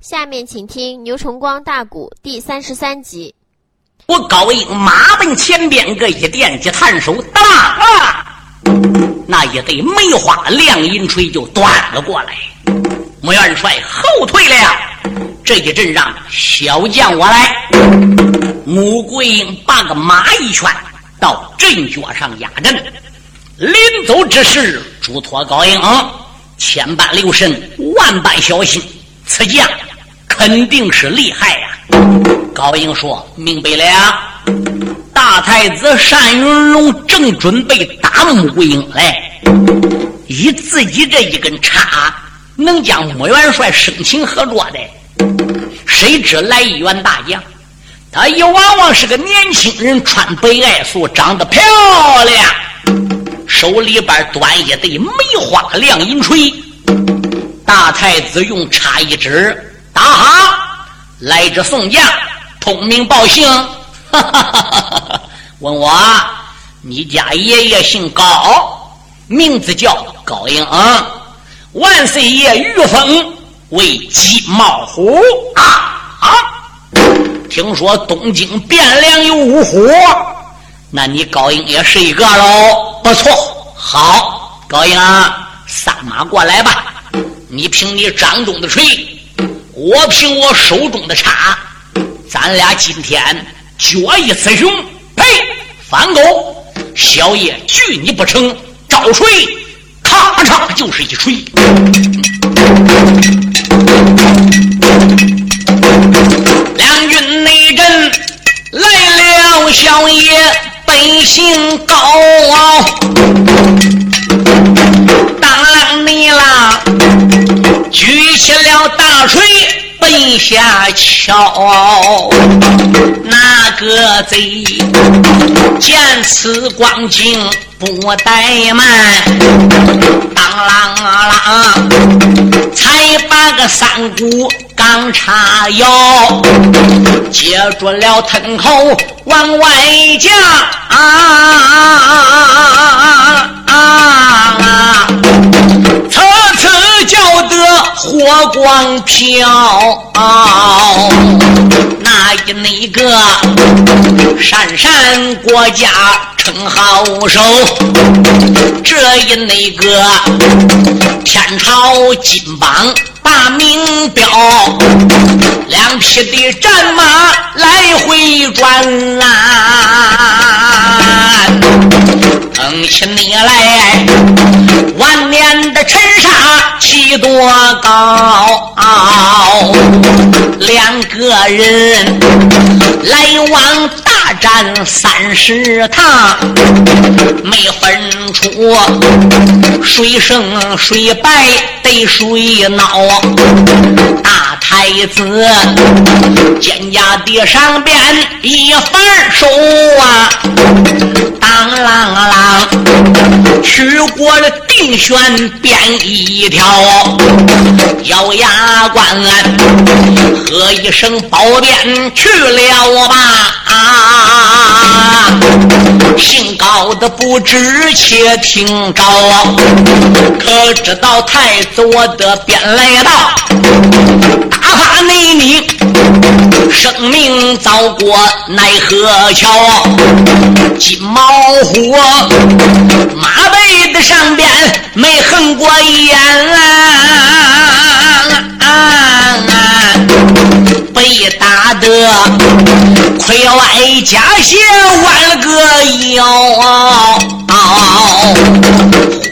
下面请听牛崇光大鼓第三十三集。我高英马奔前边个一电击探手，哒啊！那一对梅花亮银锤就端了过来。穆元帅后退了，这一阵让小将我来。穆桂英把个马一圈，到阵脚上压阵。临走之时，嘱托高英，千般留神，万般小心。此将肯定是厉害呀。高英说：“明白了。”大太子单云龙正准备打穆桂英来，以自己这一根叉，能将穆元帅生擒活捉的？谁知来一员大将，他一往往是个年轻人，穿白爱素，长得漂亮，手里边端一对梅花亮银锤。大太子用叉一指，打哈！来者宋将。通名报姓，哈哈哈哈哈！问我，你家爷爷姓高，名字叫高英。万岁爷御封为鸡毛虎啊啊！听说东京汴梁有五虎，那你高英也是一个喽？不错，好，高英，上马过来吧！你凭你掌中的锤，我凭我手中的叉。咱俩今天决一雌雄，呸！反狗，小爷拒你不成，招锤，咔嚓就是一锤。两军内阵来了，小爷本姓高，当啷你啦，举起了大锤。奔下桥，那个贼见此光景不怠慢，当啷啷，才把个三股钢叉腰，接住了藤口往外架。啊啊啊啊啊啊！次次叫得火光飘，那一那个闪闪国家称好手，这一那个天朝金榜大名标，两匹的战马来回转啊，撑起你来万年的尘沙。起多高？两个人来往大战三十趟，没分出谁胜谁败，得谁孬。大太子肩胛地上边一翻手啊，当啷啷，取过了定旋鞭一条，咬牙关。喝一声宝鞭去了吧啊！姓高的不知且听着，可知道太子我的便来到，打发内你生命遭过奈何桥？金毛虎马背的上边没横过眼啊！被打得盔外加血弯了个腰，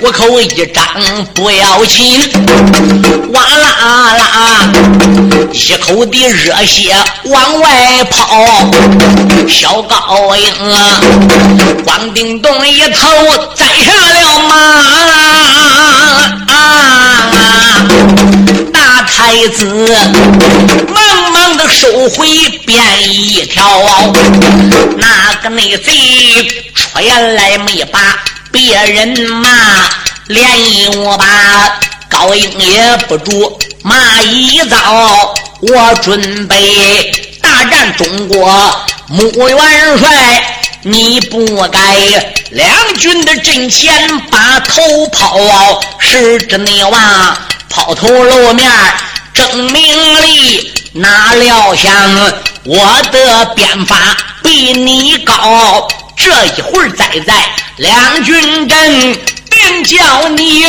虎口一张不要紧，哇啦啦，一口的热血往外跑。小高英啊，光腚咚一头栽下了马。太子忙忙的收回便一条，那个内贼出来没把别人骂，连我把高英也不住骂一遭。我准备大战中国穆元帅，你不该两军的阵前把头抛，是真的话。抛头露面争名利，哪料想我的鞭法比你高，这一会儿再在两军阵，定叫你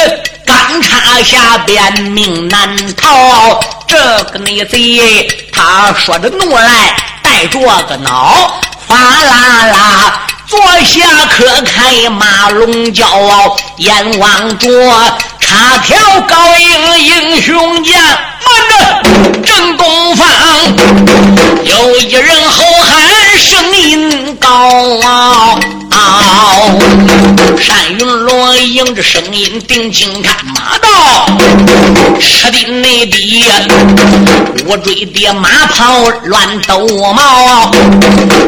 钢叉下边命难逃。这个内贼，他说着怒来，带着个恼，哗啦啦。坐下可开马龙骄傲，眼望着插条高英英雄将，慢着正东方有一人吼喊声音高傲。单云龙迎着声音定睛看马道，吃的内地我追的马跑乱抖毛，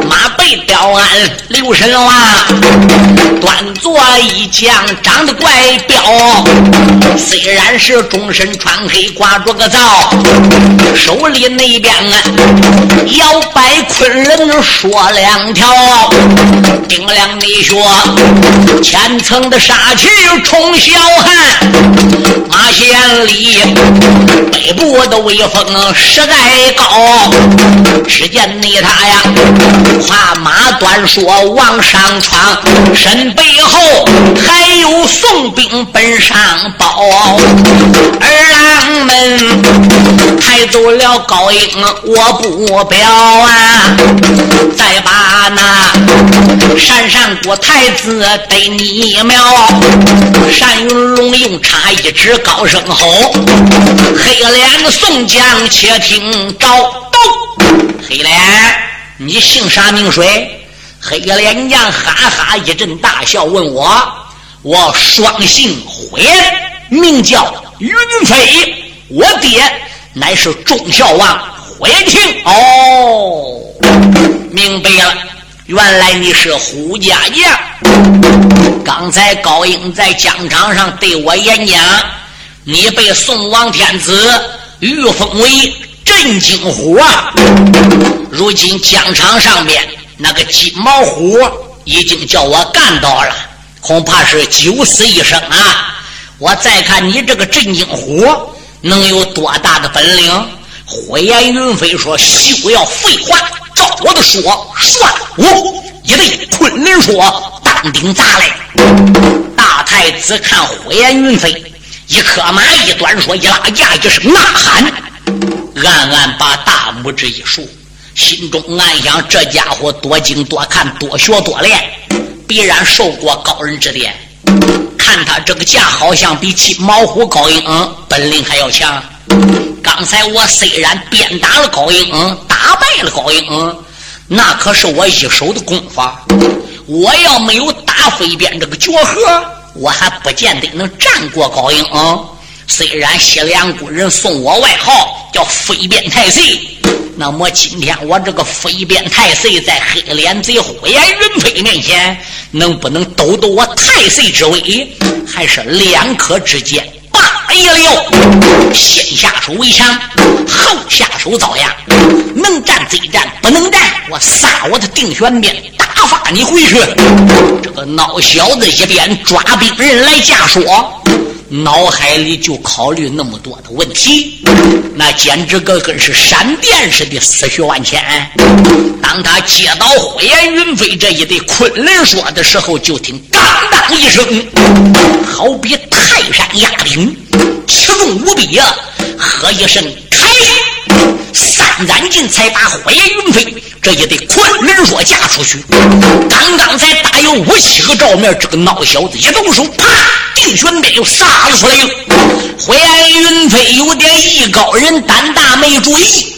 马背吊鞍刘神娃，端坐一将长得怪彪，虽然是终身穿黑挂着个罩，手里那边啊摇摆昆仑说两条，丁亮你说。千层的杀气冲霄汉，马县里北部的威风实在高。只见你他呀，跨马短说往上闯，身背后还有宋兵奔上报。二郎们抬走了高英，我不表啊，再把那山上国太子。对你妙，单云龙用叉一指，高声吼：“黑脸的宋江，且听着！”黑脸，你姓啥名谁？黑脸将哈哈一阵大笑，问我：“我双姓灰，名叫云飞，我爹乃是忠孝王灰庭。”哦，明白了。原来你是胡家将，刚才高英在疆场上对我演讲，你被宋王天子御封为镇惊虎啊！如今疆场上面那个金毛虎已经叫我干到了，恐怕是九死一生啊！我再看你这个镇惊虎能有多大的本领？火焰云飞说：“休要废话。”照我的说，算我一对昆仑说，当顶砸来。大太子看火焰云飞，一颗马一端说，一拉架一声呐喊，暗暗把大拇指一竖，心中暗想：这家伙多精多看多学多练，必然受过高人指点。看他这个架，好像比金毛虎高英本领还要强。刚才我虽然鞭打了高英，打败了高英，那可是我一手的功法。我要没有打飞鞭这个绝活，我还不见得能战过高英。虽然西凉国人送我外号叫飞鞭太岁，那么今天我这个飞鞭太岁在黑脸贼火焰云飞面前，能不能抖抖我太岁之威？还是两可之间。哎呀呦！先下手为强，后下手遭殃。能战则战，不能战，我撒我的定玄鞭打发你回去。这个孬小子一边抓兵人来架说，脑海里就考虑那么多的问题，那简直个跟是闪电似的思绪万千。当他接到火焰云飞这一对昆仑说的时候，就听当当一声，好比泰山压顶。其重无比啊！喝一声开，三斩劲才把火焰云飞这一对昆仑说嫁出去。刚刚才打有五七个照面，这个孬小子一动手，啪，定旋鞭又杀了出来了。火焰云飞有点艺高人胆大，没注意，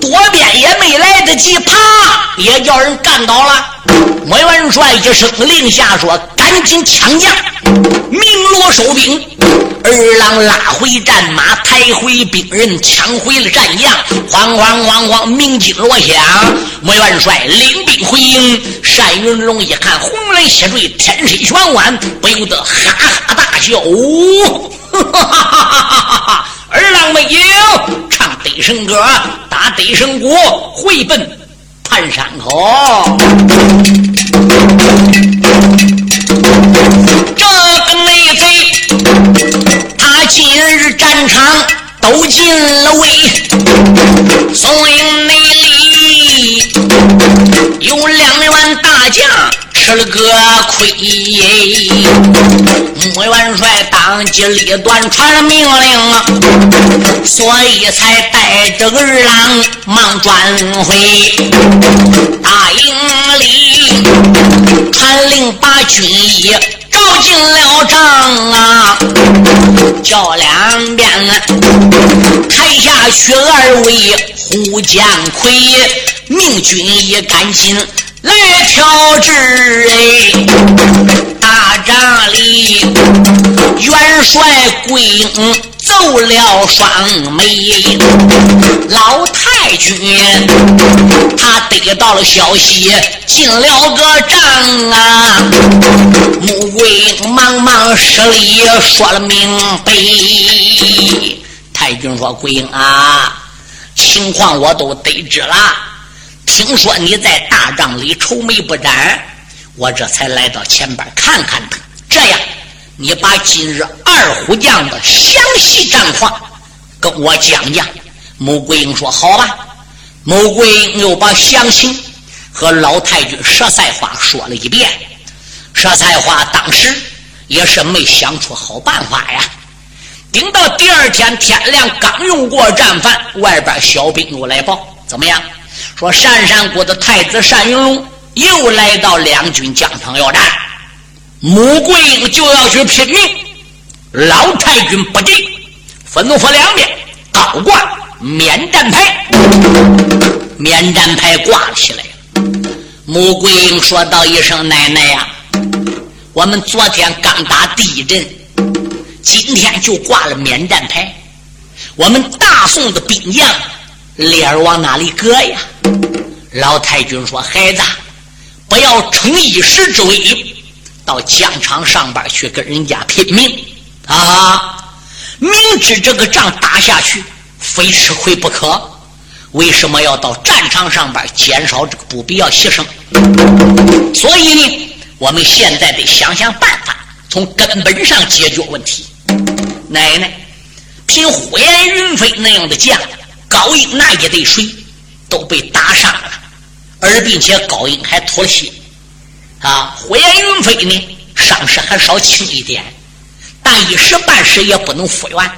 躲鞭也没来得及，啪，也叫人干倒了。莫元帅一声令下说：“赶紧抢将，鸣锣收兵。”二郎拉回战马，抬回兵人，抢回了战将。哐哐哐哐，鸣金锣响。莫元帅领兵回营。单云龙一看红雷血坠，天水玄关，不由得哈哈大笑。哈哈哈哈哈哈！二郎没赢，唱得胜歌，打得胜鼓，回奔盘山口。这个内贼。他今日战场都进了位，宋营内里有两员大将吃了个亏，穆元帅当机立断传了命令，所以才带着儿郎忙转回大营里，传令把军医。照进了帐啊，叫两边抬下去二位护将魁，命军也赶紧来调制哎。大帐里元帅桂英。奏了双眉，老太君他得到了消息，进了个帐啊。穆桂英忙忙施礼说了明白。太君说：“桂英啊，情况我都得知了。听说你在大帐里愁眉不展，我这才来到前边看看他。这样。”你把今日二虎将的详细战况跟我讲讲。穆桂英说：“好吧。”穆桂英又把详情和老太君佘赛花说了一遍。佘赛花当时也是没想出好办法呀。等到第二天天亮，刚用过战饭，外边小兵又来报：怎么样？说单山国的太子单云龙又来到两军疆场要战。穆桂英就要去拼命，老太君不进，吩咐两边高挂免战牌，免战牌挂了起来。穆桂英说道一声：“奶奶呀，我们昨天刚打地震，今天就挂了免战牌。我们大宋的兵将脸儿往哪里搁呀？”老太君说：“孩子，不要逞一时之威。”到疆场上边去跟人家拼命啊！明知这个仗打下去非吃亏不可，为什么要到战场上边减少这个不必要牺牲？所以呢，我们现在得想想办法，从根本上解决问题。奶奶，凭呼延云飞那样的将，高英那一队水都被打伤了，而并且高英还吐了血。啊，火焰云飞呢，伤势还稍轻一点，但一时半时也不能复原。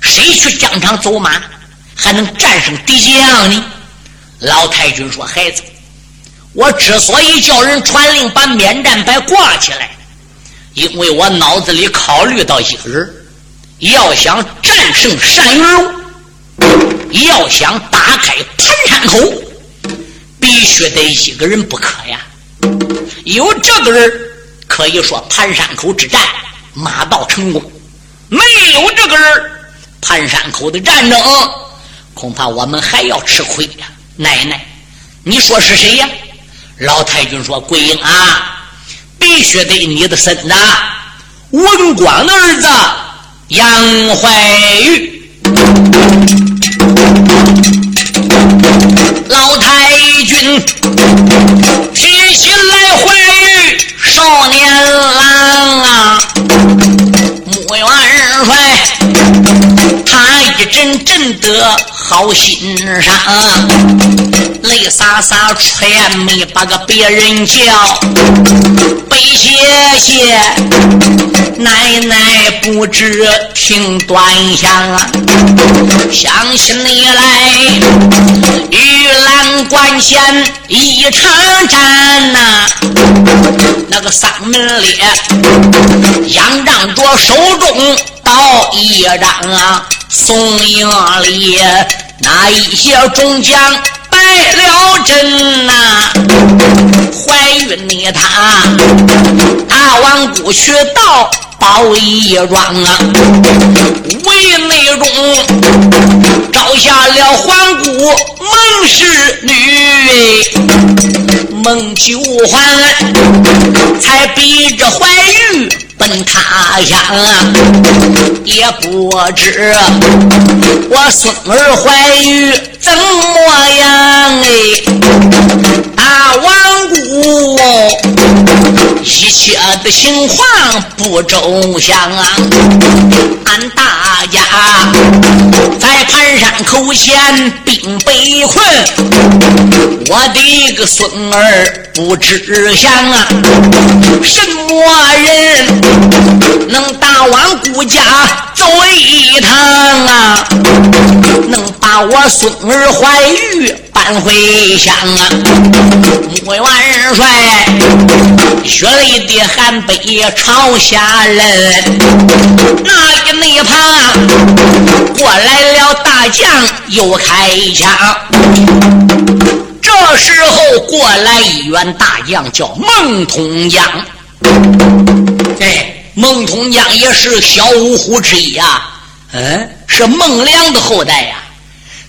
谁去疆场走马，还能战胜敌将呢？老太君说：“孩子，我之所以叫人传令把免战牌挂起来，因为我脑子里考虑到一个人，要想战胜单云龙，要想打开盘山口，必须得一个人不可呀。”有这个人，可以说盘山口之战马到成功；没有这个人，盘山口的战争恐怕我们还要吃亏呀。奶奶，你说是谁呀？老太君说：“桂英啊，必须得你的孙子文广的儿子杨怀玉。”老太君提心来阵阵的好心伤，泪洒洒出言没把个别人叫，背谢谢奶奶不知听端详啊，想起你来。玉兰关前一场战呐，那个丧门烈，仰仗着手中刀一张啊，宋营里那一些众将败了阵呐，怀孕的他大王姑去到。包一庄啊，为内中招下了皇姑孟氏女，孟九环才逼着怀玉奔他乡，也不知我孙儿怀玉怎么样哎，大王姑一切。的情况不周详啊！俺大家在盘山口前兵被困，我的个孙儿不知祥啊！什么人能大往顾家走一趟啊？能把我孙儿怀玉搬回乡啊？穆元帅血泪的汗杯朝下扔，那一内旁过来了大将又开枪。这时候过来一员大将叫孟通江，哎，孟通江也是小五虎之一啊，嗯，是孟良的后代呀。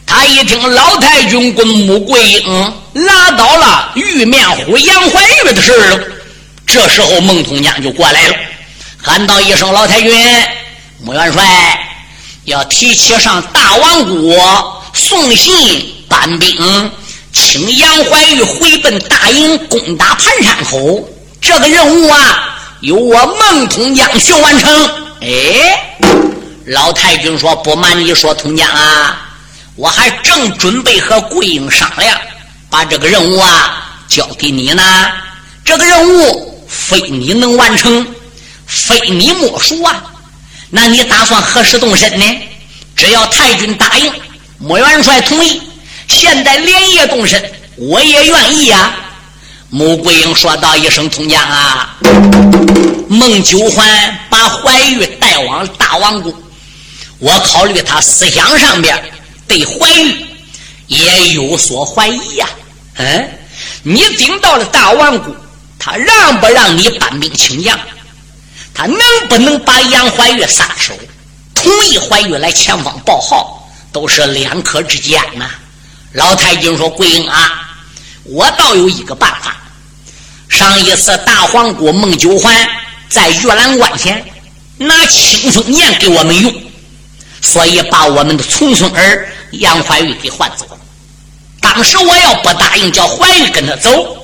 他一听老太君跟穆桂英拉倒了玉面虎杨怀玉的事了，这时候孟通江就过来了，喊道一声：“老太君，穆元帅要提起上大王谷送信搬兵，请杨怀玉回奔大营攻打盘山口。这个任务啊，由我孟通江去完成。”哎，老太君说：“不瞒你说，通江啊。”我还正准备和桂英商量，把这个任务啊交给你呢。这个任务非你能完成，非你莫属啊。那你打算何时动身呢？只要太君答应，穆元帅同意，现在连夜动身，我也愿意啊。穆桂英说道一声：“通江啊，孟九环把怀玉带往大王宫，我考虑他思想上边。”对怀玉也有所怀疑呀，嗯，你顶到了大王谷，他让不让你搬兵请将？他能不能把杨怀玉撒手，同意怀玉来前方报号，都是两可之间呐。老太君说：“桂英啊，我倒有一个办法。上一次大皇姑孟九环在玉兰关前拿清风剑给我们用，所以把我们的重孙儿。”杨怀玉给换走了。当时我要不答应叫怀玉跟他走，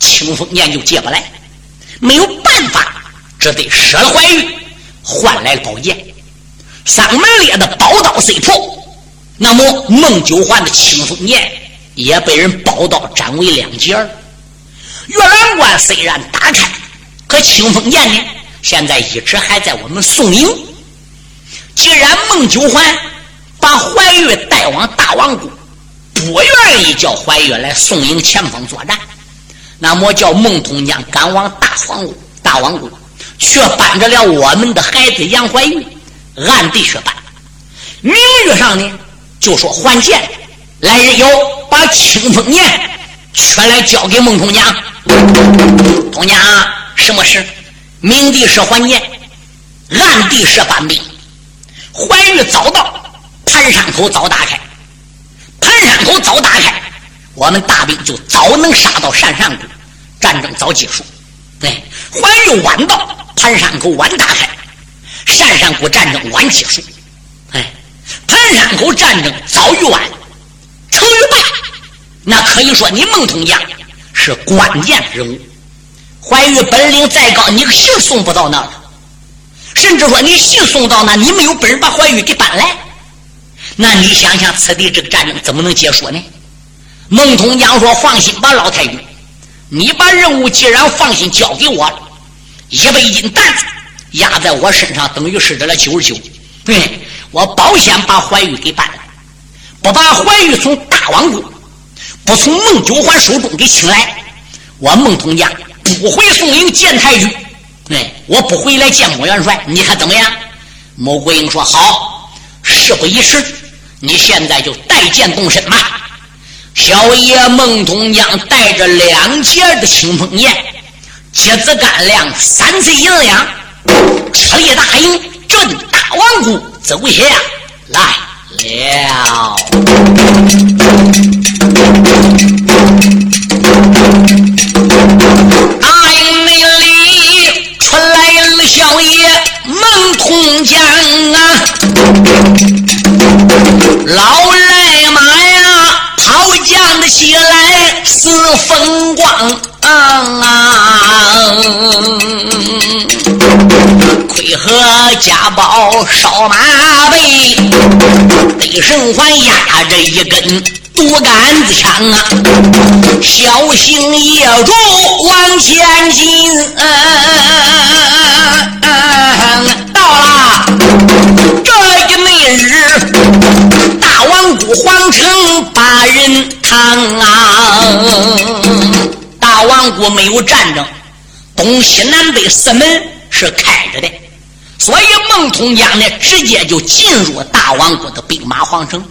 清风剑就借不来，没有办法，只得舍了怀玉，换来了宝剑。三门烈的宝刀虽破，那么孟九环的清风剑也被人宝刀斩为两截儿。月兰关虽然打开，可清风剑呢，现在一直还在我们宋营。既然孟九环。把怀玉带往大王宫，不愿意叫怀玉来宋营前方作战，那么叫孟通江赶往大皇宫，大王宫，却搬着了我们的孩子杨怀玉，暗地去搬，名义上呢就说还剑，来人有把清风剑全来交给孟通江，通江什么事？明地是还剑，暗地是搬兵，怀玉早到。盘山口早打开，盘山口早打开，我们大兵就早能杀到山善谷，战争早结束。对，怀玉晚到，盘山口晚打开，山善谷战争晚结束。哎，盘山口战争早与晚，成与败，那可以说你孟通江是关键人物。怀玉本领再高，你个信送不到那了，甚至说你信送到那，你没有本事把怀玉给搬来。那你想想，此地这个战争怎么能结束呢？孟通江说：“放心吧，老太君，你把任务既然放心交给我了，一百斤担子压在我身上，等于是这了九十九。对我保险把怀玉给办了，不把怀玉从大王宫，不从孟九环手中给请来，我孟通江不回宋营见太君。对我不回来见穆元帅，你看怎么样？”穆桂英说：“好，事不宜迟。”你现在就带剑动身吧，小爷孟通江带着两截的清风剑，接子干粮三岁银两，出列大营，镇大王谷，走下来了。大营内里出来了小爷孟通江啊。老二，起来似风光。亏和家宝烧马背，背身还压着一根竹杆子枪啊！小心业主往前进，到了这一那日，大王谷皇城大人堂啊！大王国没有战争，东西南北四门是开着的，所以孟通江呢，直接就进入大王国的兵马皇城。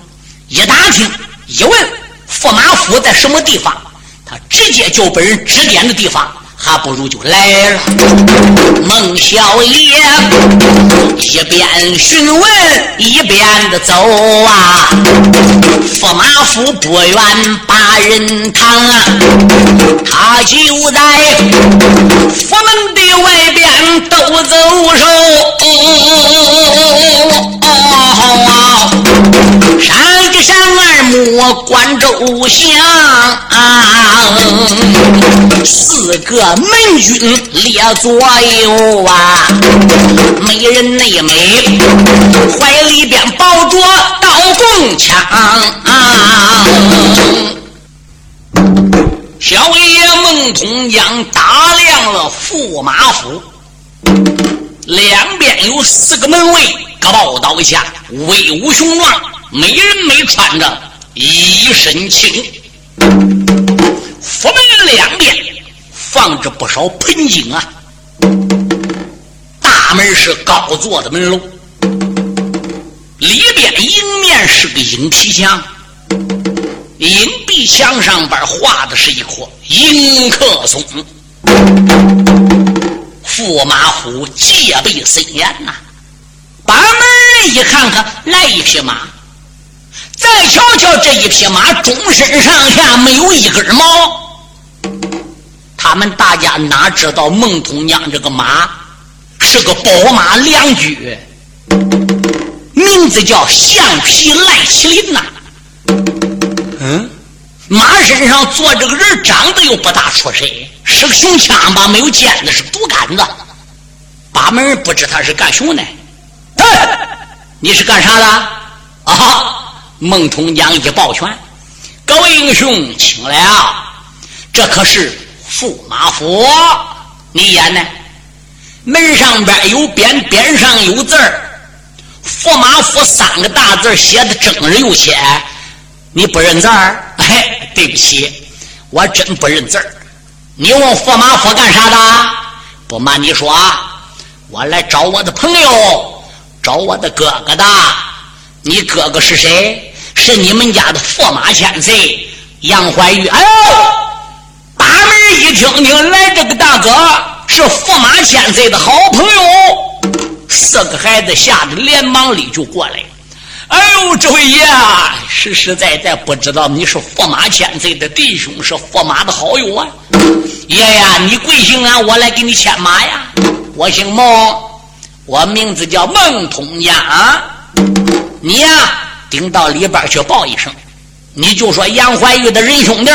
一打听一问，驸马府在什么地方，他直接就被人指点的地方。还不如就来了。孟小爷一边询问一边的走啊，驸马府不远把人扛啊，他就在府门的外边兜走手。山一山二目观周详，四个门军列左右啊，美人内美，怀里边抱着刀弓枪。小爷孟通江打量了驸马府，两边有四个门卫，各抱刀下，威武雄壮，没人没穿着一身青。府门两边。放着不少盆景啊！大门是高座的门楼，里边迎面是个鹰皮墙，鹰壁墙上边画的是一棵迎客松。驸马府戒备森严呐！把门一看看，来一匹马。再瞧瞧这一匹马，终身上下没有一根毛。他们大家哪知道孟通江这个马是个宝马良驹，名字叫橡皮赖麒麟呐。嗯，马身上坐这个人长得又不大出神，是个熊枪吧，没有尖子，是个竹竿子。把门不知他是干熊的。你是干啥的？啊！孟通江一抱拳：“各位英雄，请来啊，这可是。”驸马府，你演呢？门上边有匾，匾上有字儿，“驸马府”三个大字写的正日又浅，你不认字儿？哎，对不起，我真不认字儿。你问驸马府干啥的？不瞒你说，啊我来找我的朋友，找我的哥哥的。你哥哥是谁？是你们家的驸马千岁杨怀玉。哎呦！大门一听，听来这个大哥是驸马千岁的好朋友，四个孩子吓得连忙里就过来。哎呦，这位爷，实实在在不知道你是驸马千岁的弟兄，是驸马的好友啊。爷呀，你贵姓啊？我来给你牵马呀。我姓孟，我名字叫孟通江。你呀，顶到里边去报一声，你就说杨怀玉的仁兄弟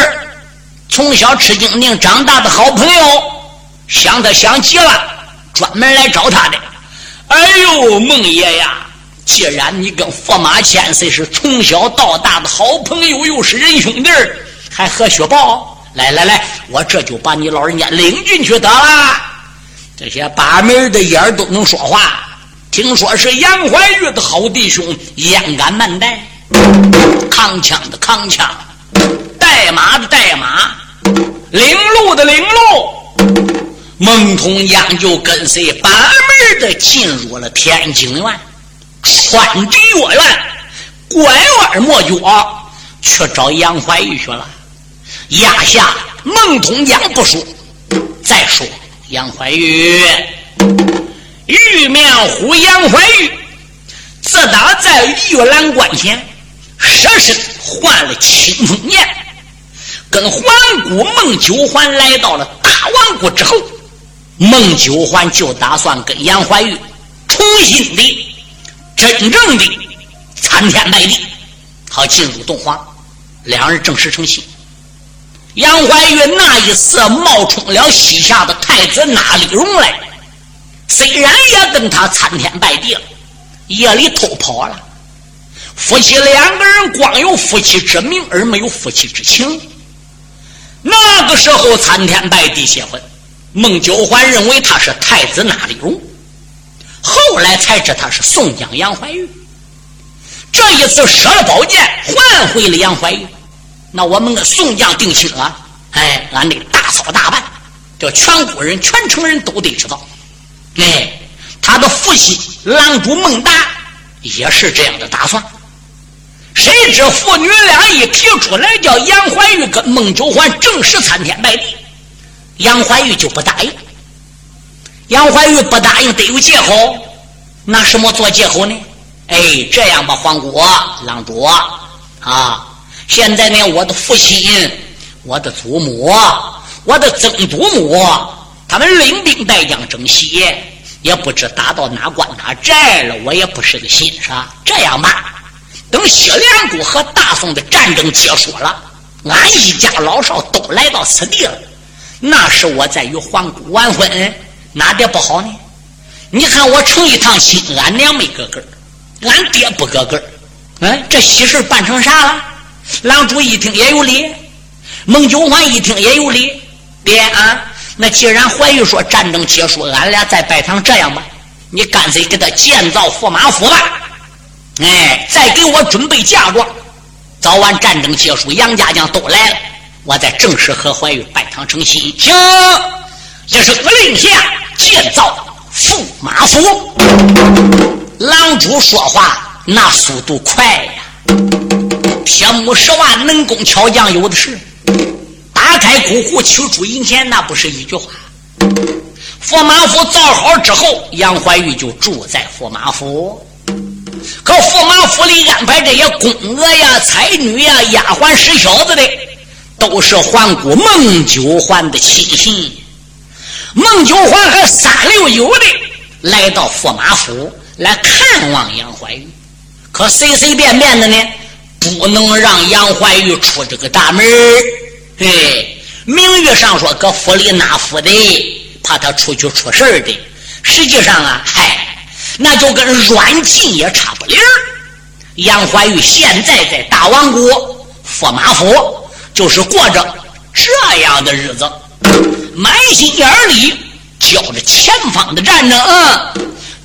从小吃金锭长大的好朋友，想他想急了，专门来找他的。哎呦，孟爷呀，既然你跟驸马千岁是从小到大的好朋友，又是仁兄弟还何须报？来来来，我这就把你老人家领进去得了。这些把门的眼儿都能说话，听说是杨怀玉的好弟兄，焉敢慢待？扛枪的扛枪，带马的带马。领路的领路，孟通江就跟随把门的进入了天津院，穿地越院，拐弯抹角去找杨怀玉去了。压下孟通江不说，再说杨怀玉，玉面虎杨怀玉，自打在玉兰关前舍身换了清风剑。跟环姑孟九环来到了大王国之后，孟九环就打算跟杨怀玉重新的、真正的参天拜地，好进入洞房。两人正式成亲。杨怀玉那一次冒充了西夏的太子那里荣来，虽然也跟他参天拜地了，夜里偷跑了。夫妻两个人光有夫妻之名而没有夫妻之情。那个时候参天拜地结婚，孟九环认为他是太子那里荣，后来才知他是宋江杨怀玉。这一次舍了宝剑换回了杨怀玉。那我们跟宋江定亲了，哎，俺得大操大办，这全国人、全城人都得知道。哎，他的父亲郎主孟达也是这样的打算。谁知父女俩一提出来，叫杨怀玉跟孟九环正式参天拜地，杨怀玉就不答应。杨怀玉不答应得有借口，拿什么做借口呢？哎，这样吧，皇姑、郎主啊。现在呢，我的父亲、我的祖母、我的曾祖母，他们领兵带将征西，也不知打到哪关哪寨了。我也不是个心上。这样吧，等西凉国和大宋的战争结束了，俺一家老少都来到此地了，那时我再与皇姑完婚，哪点不好呢？你看我成一趟亲，俺娘没个根俺爹不个根嗯，这喜事办成啥了？郎主一听也有理，孟九环一听也有理。爹啊，那既然怀玉说战争结束，俺俩再拜堂，这样吧，你干脆给他建造驸马府吧。哎，再给我准备嫁妆，早晚战争结束，杨家将都来了，我再正式和怀玉拜堂成亲。行，一声令下，建造驸马府。郎主说话那速度快呀。天目十万，能工巧匠有的是。打开古户，取出银钱，那不是一句话。驸马府造好之后，杨怀玉就住在驸马府。可驸马府里安排这些宫娥呀、才女呀、丫鬟、使小子的，都是皇姑孟九环的亲信。孟九环和三六九的来到驸马府来看望杨怀玉，可随随便便的呢。不能让杨怀玉出这个大门哎，名誉上说搁府里纳福的，怕他出去出事的。实际上啊，嗨，那就跟软禁也差不离。杨怀玉现在在大王国驸马府，就是过着这样的日子，满心眼里教着前方的战争，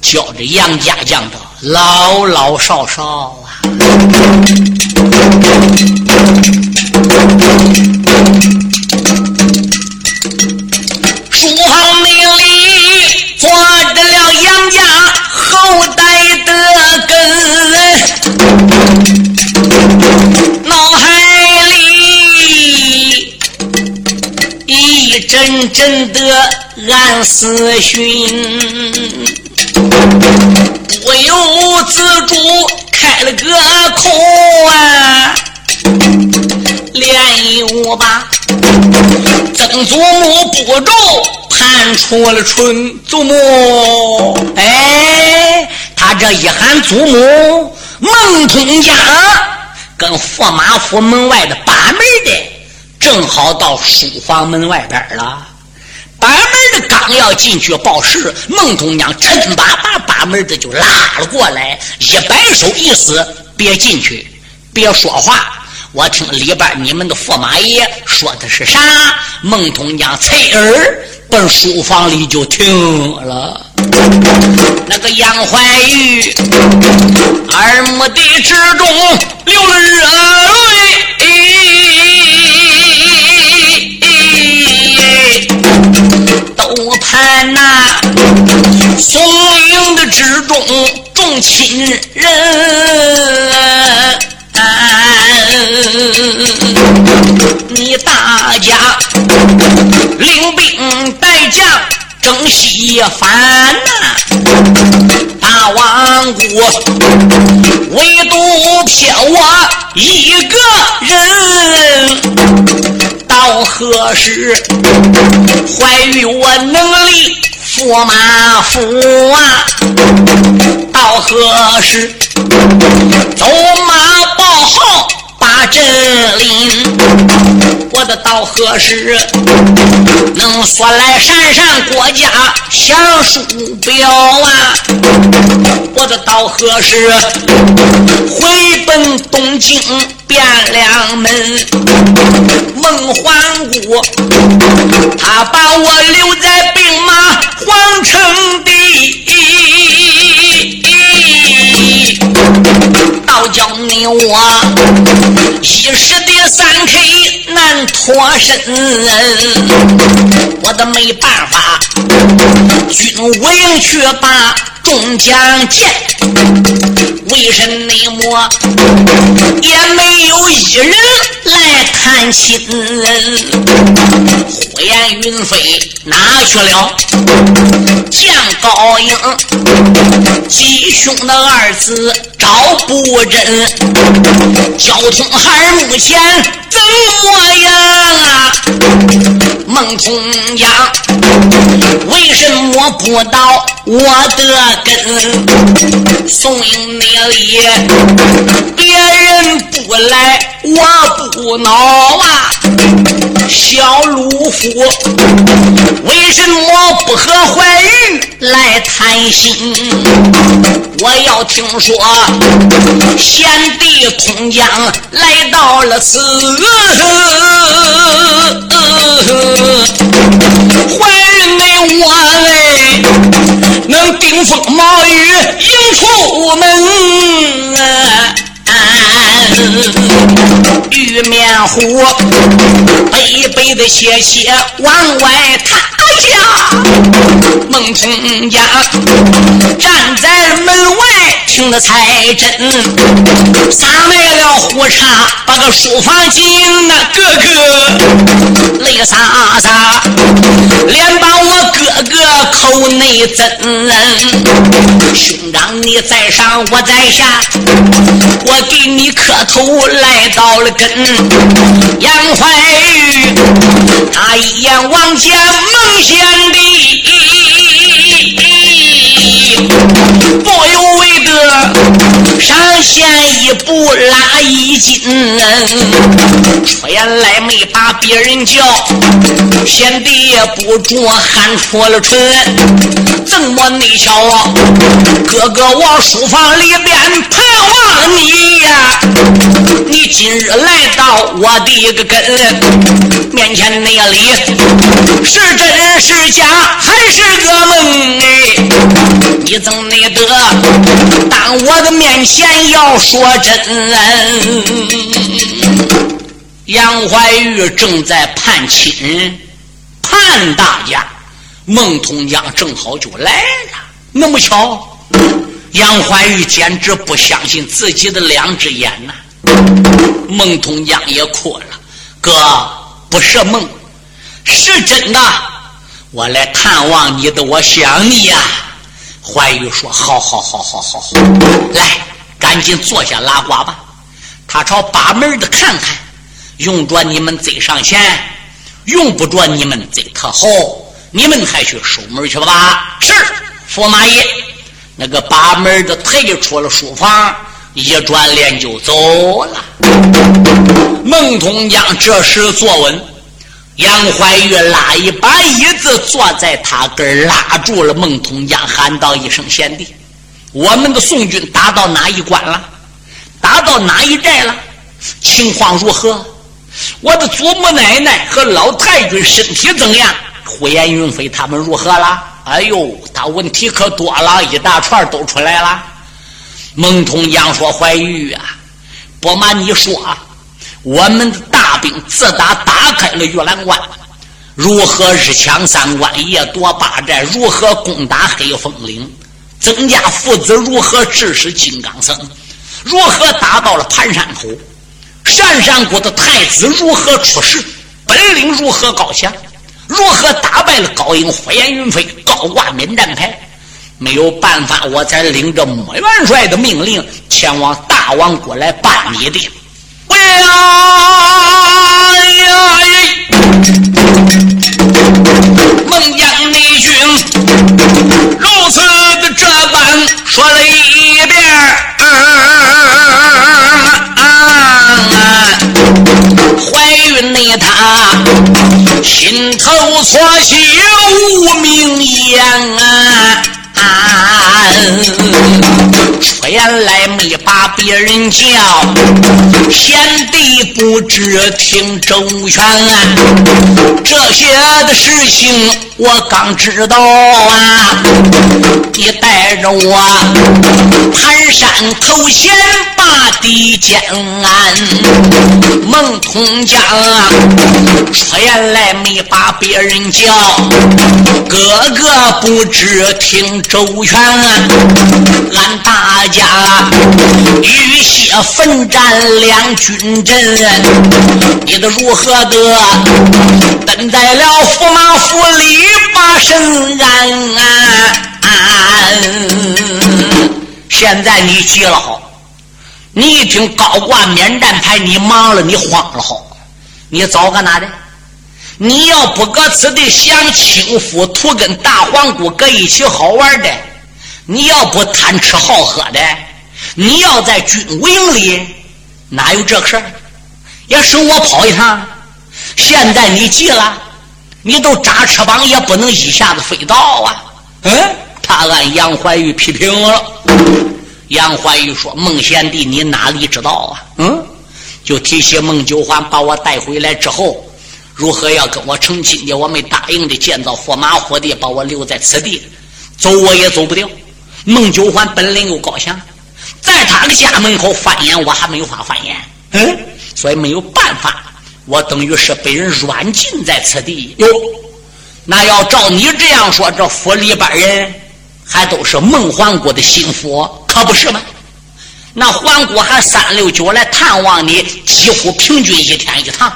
教着杨家将的老老少少。书房内里坐着了杨家后代的根，脑海里一阵阵的暗思寻。不由自主开了个口啊，连又把曾祖母不住喊出了春祖母。哎，他这一喊祖母，孟通家跟驸马府门外的把门的，正好到书房门外边了。把门刚要进去报事，孟通娘趁把把把门的就拉了过来，一摆手意思别进去，别说话。我听里边你们的驸马爷说的是啥？孟通娘翠儿奔书房里就听了。那个杨怀玉耳目的之中流了热泪。都盼那松营的之中众亲人，你大家领兵带将征西番呐，大王国唯独骗我一个人。到何时怀玉我能力驸马府啊？到何时走马报号把阵林，我的到何时能说来山上国家降书表啊？我的到何时回奔东京汴梁门？孟桓姑他把我留在兵马皇城地。倒叫你我一时的三 K 难脱身，我都没办法，军无营去把众将见，为什么也没有一人来探亲？呼延云飞哪去了？将高英吉凶的儿子。找不真，交通孩目前怎么样啊？孟通阳为什么不到我的根？宋英那里别人不来，我不恼啊！小鲁夫为什么不和怀孕来谈心？我要听说贤弟通江来到了此，怀孕的我嘞能顶风冒雨迎出门。玉面虎悲悲的斜斜往外看下，孟通家站在门外听得才真，撒卖了胡茬，把个书房进那哥哥泪洒洒，连把我哥哥口内增。兄长你在上，我在下，我给你磕头来到了跟。杨怀玉他一眼望见孟天地，不由为得上前一步拉一筋。出言来没把别人叫，贤弟也不住喊出了唇。怎么你瞧，哥哥我书房里边盼望你呀？你今日来到我的一个根面前那里，是真是假还是个梦哎？你怎那得当我的面先要说真？杨怀玉正在盼亲，盼大家。孟通江正好就来了，那么巧，杨怀玉简直不相信自己的两只眼呐。孟通江也哭了，哥不是梦，是真的，我来探望你的，我想你呀。怀玉说：“好好好好好好，来，赶紧坐下拉呱吧。”他朝八门的看看，用着你们贼上前，用不着你们贼特好。你们还去守门去吧。是，驸马爷。那个把门的退出了书房，一转脸就走了。孟通江这时坐稳，杨怀玉拉一把椅子坐在他跟拉住了孟通江，喊道一声：“贤弟，我们的宋军打到哪一关了？打到哪一寨了？情况如何？我的祖母奶奶和老太君身体怎样？”呼延云飞他们如何了？哎呦，他问题可多了，一大串都出来了。孟通江说：“怀玉啊，不瞒你说啊，我们的大兵自打打开了玉兰关，如何日抢三关，夜夺八寨，如何攻打黑风岭，增加父子如何致使金刚僧，如何打到了盘山口，单山谷的太子如何出世，本领如何高强。”如何打败了高英、火焰云飞、高挂免战牌？没有办法，我才领着莫元帅的命令前往大王国来办你的。喂呀孟姜内军如此别人叫，贤弟不知听周全啊，这些的事情我刚知道啊！你带着我盘山头前地见安，孟通江出言来没把别人叫，哥哥不知听。周全，俺大家浴血奋战两军阵，你的如何的登在了驸马府里把身安？现在你急了好，你一听高挂免战牌，你忙了，你慌了好，你找个哪的？你要不搁此地享清福，图跟大皇姑搁一起好玩的；你要不贪吃好喝的；你要在军务营里，哪有这事儿？也省我跑一趟。现在你急了，你都扎翅膀也不能一下子飞到啊！嗯，他按杨怀玉批评了。杨怀玉说：“孟贤弟，你哪里知道啊？嗯，就提起孟九环把我带回来之后。”如何要跟我成亲的？我没答应的，建造火马火的，把我留在此地，走我也走不掉。孟九环本领又高强，在他的家门口翻眼，我还没有法翻眼。嗯，所以没有办法，我等于是被人软禁在此地。哟，那要照你这样说，这府里边人还都是孟皇国的心腹，可不是吗？那皇姑还三六九来探望你，几乎平均一天一趟。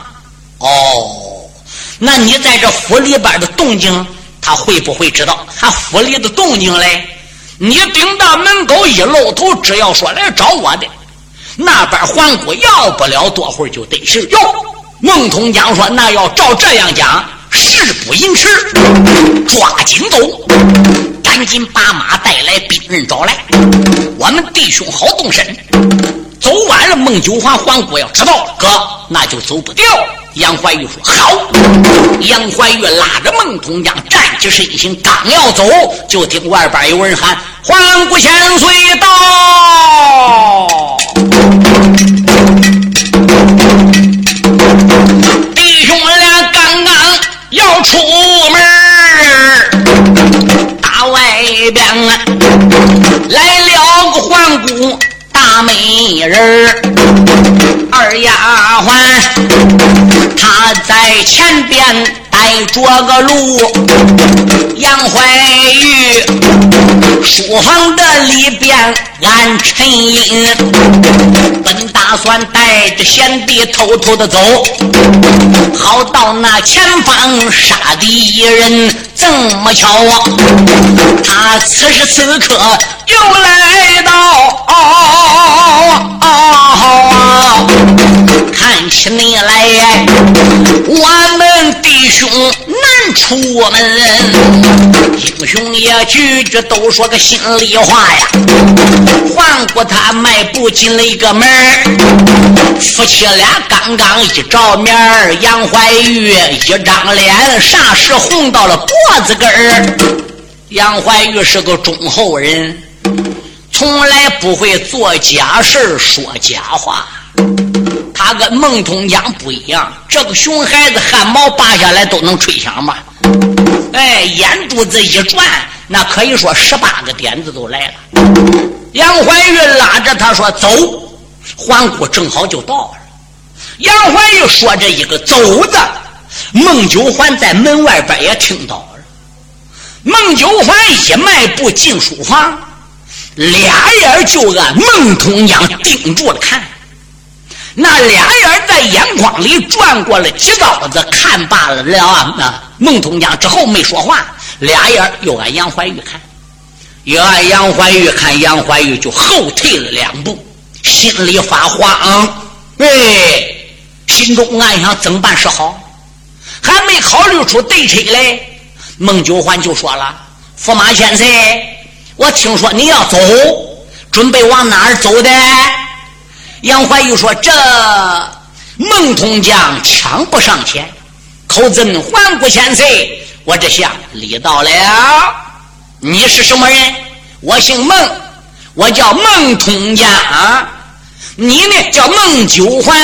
哦。那你在这府里边的动静，他会不会知道？还府里的动静嘞？你顶到门口一露头，只要说来找我的，那边皇姑要不了多会儿就得信哟。孟通江说：“那要照这样讲，事不宜迟，抓紧走，赶紧把马带来，兵刃找来，我们弟兄好动身。走晚了，孟九环黄姑要知道了，哥那就走不掉。”杨怀玉说：“好。”杨怀玉拉着孟通江站起身形，刚要走，就听外边有人喊：“黄姑千岁到！”弟兄俩刚刚要出门，大外边来了个王姑大美人儿二丫鬟。她在前边带着个路，杨怀玉书房的里边俺陈英，本打算带着贤弟偷偷的走，好到那前方杀敌一人。这么巧啊，他此时此刻又来到。看起你来，我们弟兄难出门。英雄也句句都说个心里话呀。换过他迈步进了一个门夫妻俩刚刚一照面杨怀玉一张脸霎时红到了脖子根儿。杨怀玉是个忠厚人，从来不会做假事说假话。他跟孟通江不一样，这个熊孩子汗毛拔下来都能吹响吧？哎，眼珠子一转，那可以说十八个点子都来了。杨怀玉拉着他说：“走。”皇姑正好就到了。杨怀玉说这一个“走”字，孟九环在门外边也听到了。孟九环一迈步进书房，俩眼就按孟通江盯住了看。那俩眼在眼眶里转过了几刀子，看罢了了那孟通江之后没说话，俩眼又按杨怀玉看，又按杨怀玉看，杨怀玉就后退了两步，心里发慌，哎，心中暗想怎么办是好，还没考虑出对策来，孟九环就说了：“驸马千岁，我听说你要走，准备往哪儿走的？”杨怀玉说：“这孟通将抢不上前，口尊还顾千岁，我这下礼到了。你是什么人？我姓孟，我叫孟通将。你呢？叫孟九环，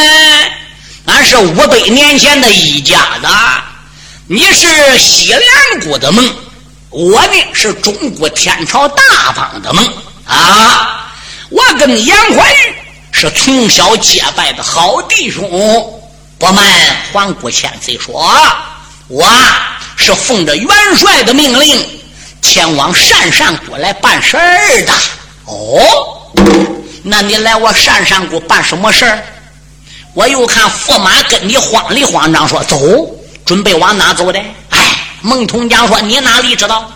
俺是五百年前的一家子。你是西凉国的孟，我呢是中国天朝大邦的孟啊。我跟杨怀玉是从小结拜的好弟兄。不瞒皇姑千岁说，我是奉着元帅的命令前往鄯善国来办事儿的。哦。那你来我鄯善国办什么事儿？我又看驸马跟你慌里慌张，说走，准备往哪走的？哎，孟通江说你哪里知道？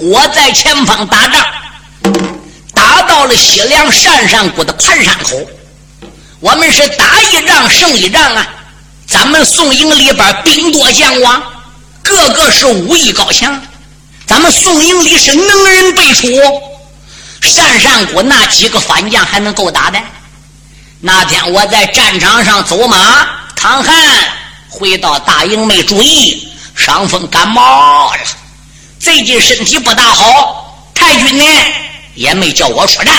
我在前方打仗，到了西凉鄯善国的盘山口。我们是打一仗胜一仗啊！咱们宋营里边兵多将广，个个是武艺高强，咱们宋营里是能人辈出。鄯善国那几个反将还能够打的？那天我在战场上走马，淌汗，回到大营没注意，伤风感冒了。最近身体不大好，太君呢也没叫我出战，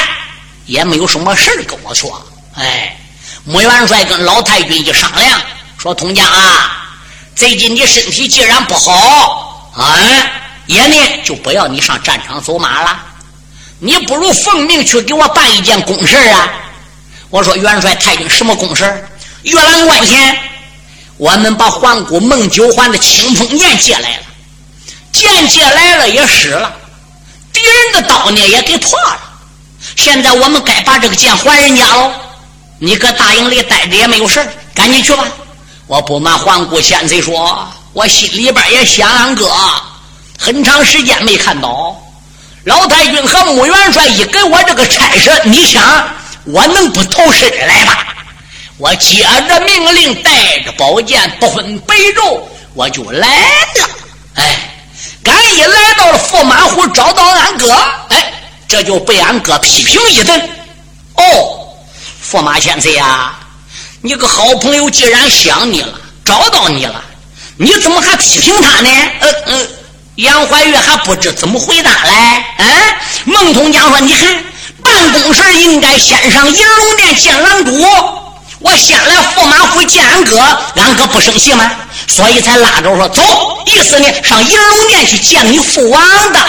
也没有什么事跟我说。哎，穆元帅跟老太君一商量，说：“通江啊，最近你身体既然不好，啊，爷呢就不要你上战场走马了。”你不如奉命去给我办一件公事啊！我说元帅太君，什么公事？月兰关前，我们把皇姑孟九环的清风剑借来了，剑借来了也使了，人的刀呢也给破了。现在我们该把这个剑还人家喽。你搁大营里待着也没有事赶紧去吧。我不瞒皇姑千岁说，我心里边也想俺哥，很长时间没看到。老太君和穆元帅一给我这个差事，你想我能不投身来吧？我接着命令，带着宝剑，不分白昼，我就来了。哎，刚一来到了驸马湖，找到俺哥，哎，这就被俺哥批评一顿。哦，驸马千岁啊，你个好朋友既然想你了，找到你了，你怎么还批评他呢？嗯嗯。杨怀玉还不知怎么回答嘞，嗯，孟通江说：“你看，办公事应该先上银龙殿见狼主，我先来驸马府见俺哥，俺哥不生气吗？所以才拉着我说走，意思呢，上银龙殿去见你父王的。”